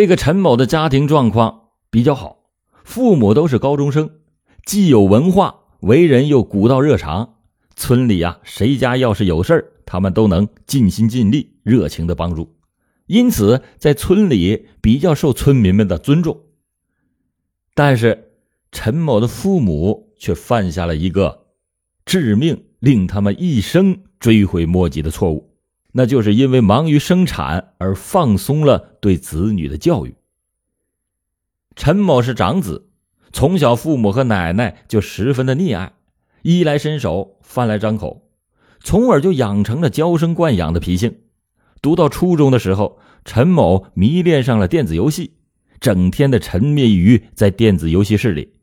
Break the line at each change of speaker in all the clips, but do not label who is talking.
这个陈某的家庭状况比较好，父母都是高中生，既有文化，为人又古道热肠。村里啊，谁家要是有事儿，他们都能尽心尽力、热情的帮助，因此在村里比较受村民们的尊重。但是陈某的父母却犯下了一个致命、令他们一生追悔莫及的错误，那就是因为忙于生产而放松了对子女的教育。陈某是长子，从小父母和奶奶就十分的溺爱。衣来伸手，饭来张口，从而就养成了娇生惯养的脾性。读到初中的时候，陈某迷恋上了电子游戏，整天的沉迷于在电子游戏室里。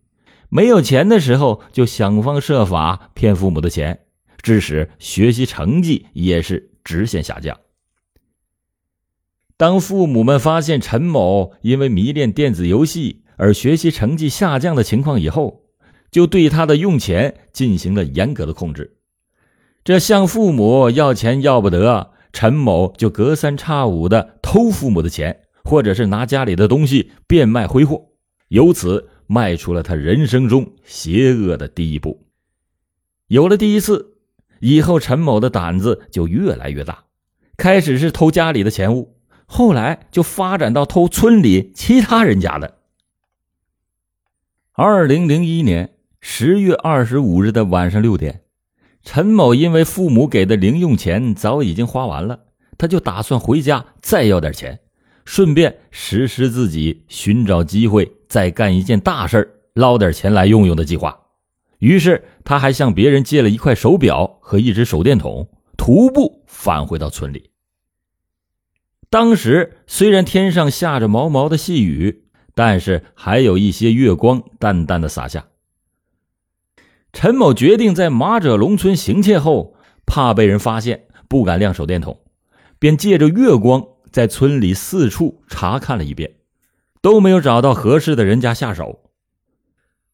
没有钱的时候，就想方设法骗父母的钱，致使学习成绩也是直线下降。当父母们发现陈某因为迷恋电子游戏而学习成绩下降的情况以后，就对他的用钱进行了严格的控制，这向父母要钱要不得，陈某就隔三差五的偷父母的钱，或者是拿家里的东西变卖挥霍，由此迈出了他人生中邪恶的第一步。有了第一次以后，陈某的胆子就越来越大，开始是偷家里的钱物，后来就发展到偷村里其他人家的。二零零一年。十月二十五日的晚上六点，陈某因为父母给的零用钱早已经花完了，他就打算回家再要点钱，顺便实施自己寻找机会再干一件大事捞点钱来用用的计划。于是，他还向别人借了一块手表和一只手电筒，徒步返回到村里。当时虽然天上下着毛毛的细雨，但是还有一些月光淡淡的洒下。陈某决定在马者龙村行窃后，怕被人发现，不敢亮手电筒，便借着月光在村里四处查看了一遍，都没有找到合适的人家下手。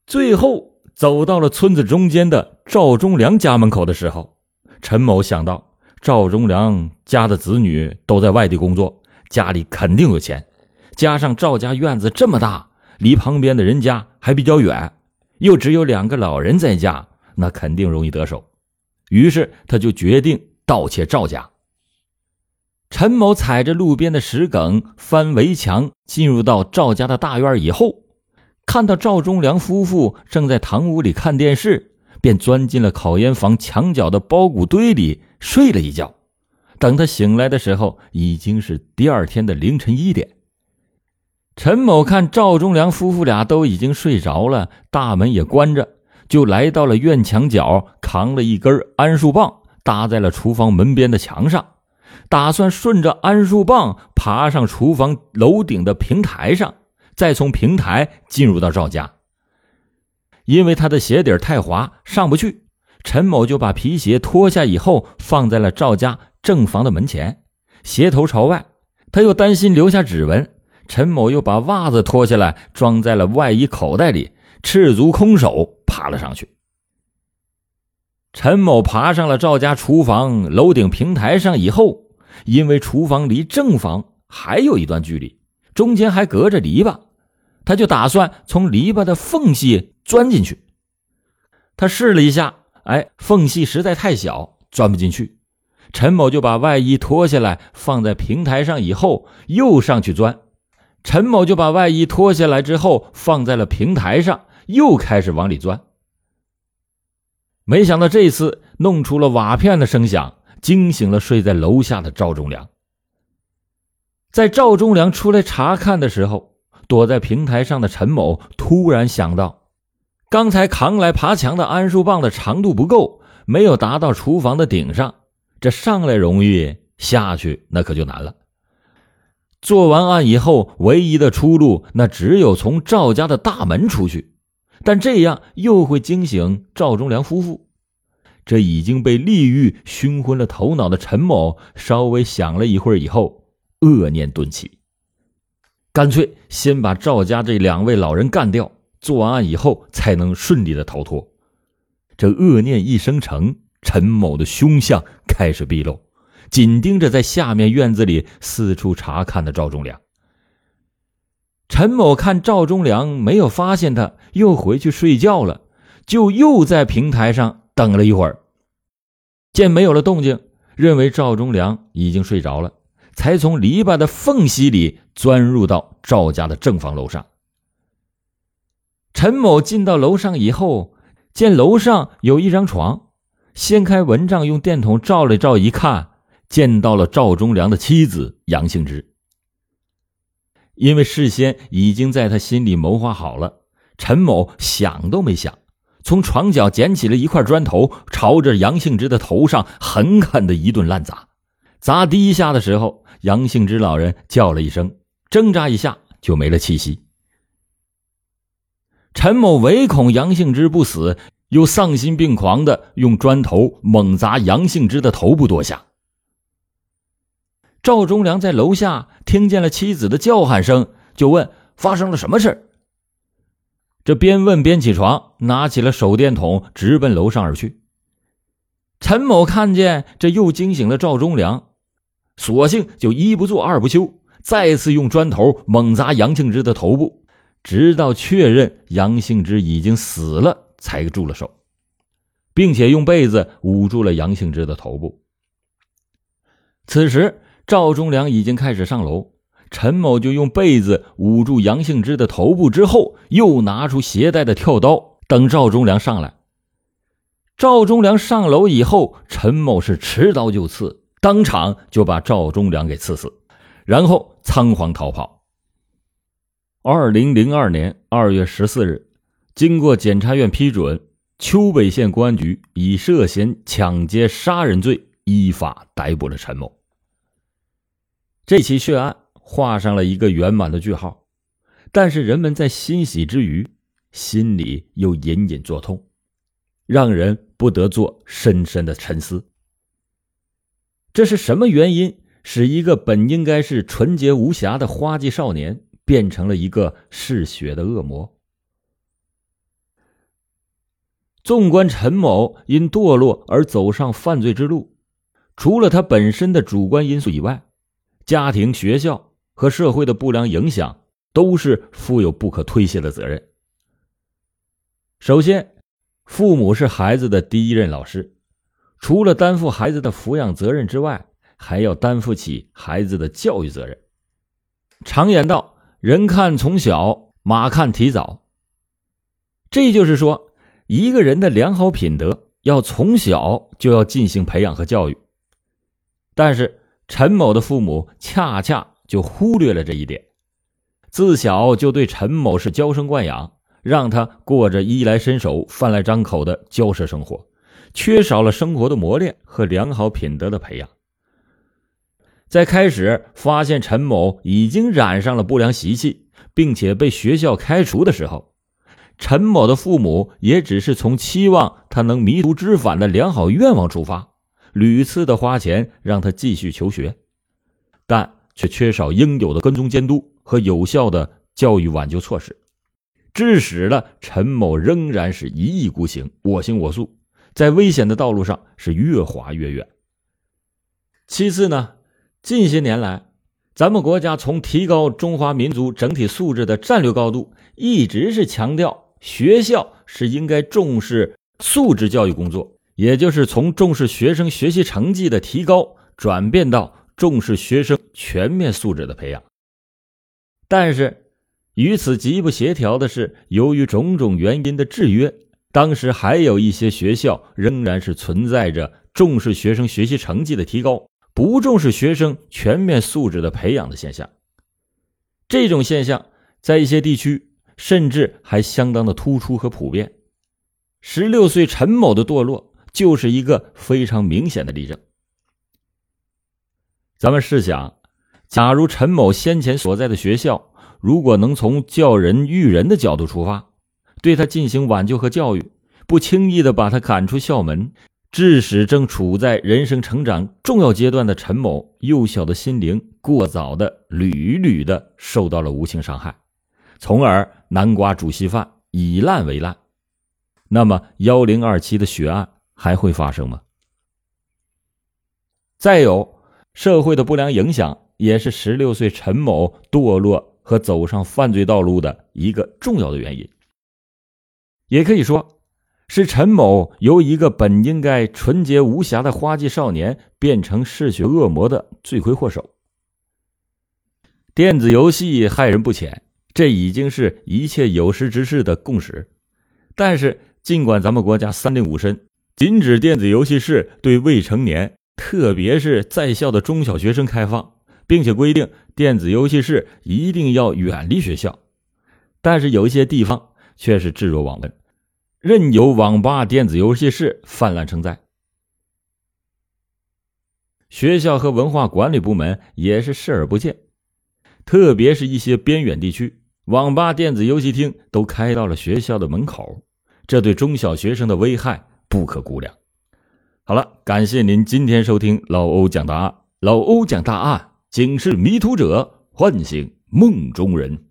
最后走到了村子中间的赵忠良家门口的时候，陈某想到赵忠良家的子女都在外地工作，家里肯定有钱，加上赵家院子这么大，离旁边的人家还比较远。又只有两个老人在家，那肯定容易得手。于是他就决定盗窃赵家。陈某踩着路边的石梗翻围墙，进入到赵家的大院以后，看到赵忠良夫妇正在堂屋里看电视，便钻进了烤烟房墙角的包谷堆里睡了一觉。等他醒来的时候，已经是第二天的凌晨一点。陈某看赵忠良夫妇俩都已经睡着了，大门也关着，就来到了院墙角，扛了一根桉树棒，搭在了厨房门边的墙上，打算顺着桉树棒爬上厨房楼顶的平台上，再从平台进入到赵家。因为他的鞋底太滑，上不去，陈某就把皮鞋脱下以后放在了赵家正房的门前，鞋头朝外，他又担心留下指纹。陈某又把袜子脱下来，装在了外衣口袋里，赤足空手爬了上去。陈某爬上了赵家厨房楼顶平台上以后，因为厨房离正房还有一段距离，中间还隔着篱笆，他就打算从篱笆的缝隙钻进去。他试了一下，哎，缝隙实在太小，钻不进去。陈某就把外衣脱下来放在平台上以后，又上去钻。陈某就把外衣脱下来之后放在了平台上，又开始往里钻。没想到这次弄出了瓦片的声响，惊醒了睡在楼下的赵忠良。在赵忠良出来查看的时候，躲在平台上的陈某突然想到，刚才扛来爬墙的桉树棒的长度不够，没有达到厨房的顶上。这上来容易，下去那可就难了。做完案以后，唯一的出路那只有从赵家的大门出去，但这样又会惊醒赵忠良夫妇。这已经被利欲熏昏了头脑的陈某，稍微想了一会儿以后，恶念顿起，干脆先把赵家这两位老人干掉，做完案以后才能顺利的逃脱。这恶念一生成，陈某的凶相开始毕露。紧盯着在下面院子里四处查看的赵忠良。陈某看赵忠良没有发现他，又回去睡觉了，就又在平台上等了一会儿。见没有了动静，认为赵忠良已经睡着了，才从篱笆的缝隙里钻入到赵家的正房楼上。陈某进到楼上以后，见楼上有一张床，掀开蚊帐，用电筒照了照，一看，见到了赵忠良的妻子杨杏枝。因为事先已经在他心里谋划好了，陈某想都没想，从床角捡起了一块砖头，朝着杨杏枝的头上狠狠的一顿乱砸。砸第一下的时候，杨杏枝老人叫了一声，挣扎一下就没了气息。陈某唯恐杨杏枝不死，又丧心病狂的用砖头猛砸杨杏枝的头部多下。赵忠良在楼下听见了妻子的叫喊声，就问发生了什么事这边问边起床，拿起了手电筒，直奔楼上而去。陈某看见这又惊醒了赵忠良，索性就一不做二不休，再次用砖头猛砸杨庆之的头部，直到确认杨庆之已经死了，才住了手，并且用被子捂住了杨庆之的头部。此时。赵忠良已经开始上楼，陈某就用被子捂住杨杏枝的头部，之后又拿出携带的跳刀，等赵忠良上来。赵忠良上楼以后，陈某是持刀就刺，当场就把赵忠良给刺死，然后仓皇逃跑。二零零二年二月十四日，经过检察院批准，丘北县公安局以涉嫌抢劫杀人罪依法逮捕了陈某。这起血案画上了一个圆满的句号，但是人们在欣喜之余，心里又隐隐作痛，让人不得做深深的沉思。这是什么原因使一个本应该是纯洁无瑕的花季少年，变成了一个嗜血的恶魔？纵观陈某因堕落而走上犯罪之路，除了他本身的主观因素以外，家庭、学校和社会的不良影响都是负有不可推卸的责任。首先，父母是孩子的第一任老师，除了担负孩子的抚养责任之外，还要担负起孩子的教育责任。常言道：“人看从小，马看提早。”这就是说，一个人的良好品德要从小就要进行培养和教育。但是，陈某的父母恰恰就忽略了这一点，自小就对陈某是娇生惯养，让他过着衣来伸手、饭来张口的娇奢生活，缺少了生活的磨练和良好品德的培养。在开始发现陈某已经染上了不良习气，并且被学校开除的时候，陈某的父母也只是从期望他能迷途知返的良好愿望出发。屡次的花钱让他继续求学，但却缺少应有的跟踪监督和有效的教育挽救措施，致使了陈某仍然是一意孤行、我行我素，在危险的道路上是越滑越远。其次呢，近些年来，咱们国家从提高中华民族整体素质的战略高度，一直是强调学校是应该重视素质教育工作。也就是从重视学生学习成绩的提高，转变到重视学生全面素质的培养。但是，与此极不协调的是，由于种种原因的制约，当时还有一些学校仍然是存在着重视学生学习成绩的提高，不重视学生全面素质的培养的现象。这种现象在一些地区甚至还相当的突出和普遍。十六岁陈某的堕落。就是一个非常明显的例证。咱们试想，假如陈某先前所在的学校，如果能从教人育人的角度出发，对他进行挽救和教育，不轻易的把他赶出校门，致使正处在人生成长重要阶段的陈某幼小的心灵过早的屡屡的受到了无情伤害，从而南瓜煮稀饭，以烂为烂，那么幺零二七的血案。还会发生吗？再有，社会的不良影响也是十六岁陈某堕落和走上犯罪道路的一个重要的原因。也可以说，是陈某由一个本应该纯洁无瑕的花季少年变成嗜血恶魔的罪魁祸首。电子游戏害人不浅，这已经是一切有识之士的共识。但是，尽管咱们国家三令五申，禁止电子游戏室对未成年，特别是在校的中小学生开放，并且规定电子游戏室一定要远离学校，但是有一些地方却是置若罔闻，任由网吧、电子游戏室泛滥成灾。学校和文化管理部门也是视而不见。特别是一些边远地区，网吧、电子游戏厅都开到了学校的门口，这对中小学生的危害不可估量。好了，感谢您今天收听老欧讲大案。老欧讲大案，警示迷途者，唤醒梦中人。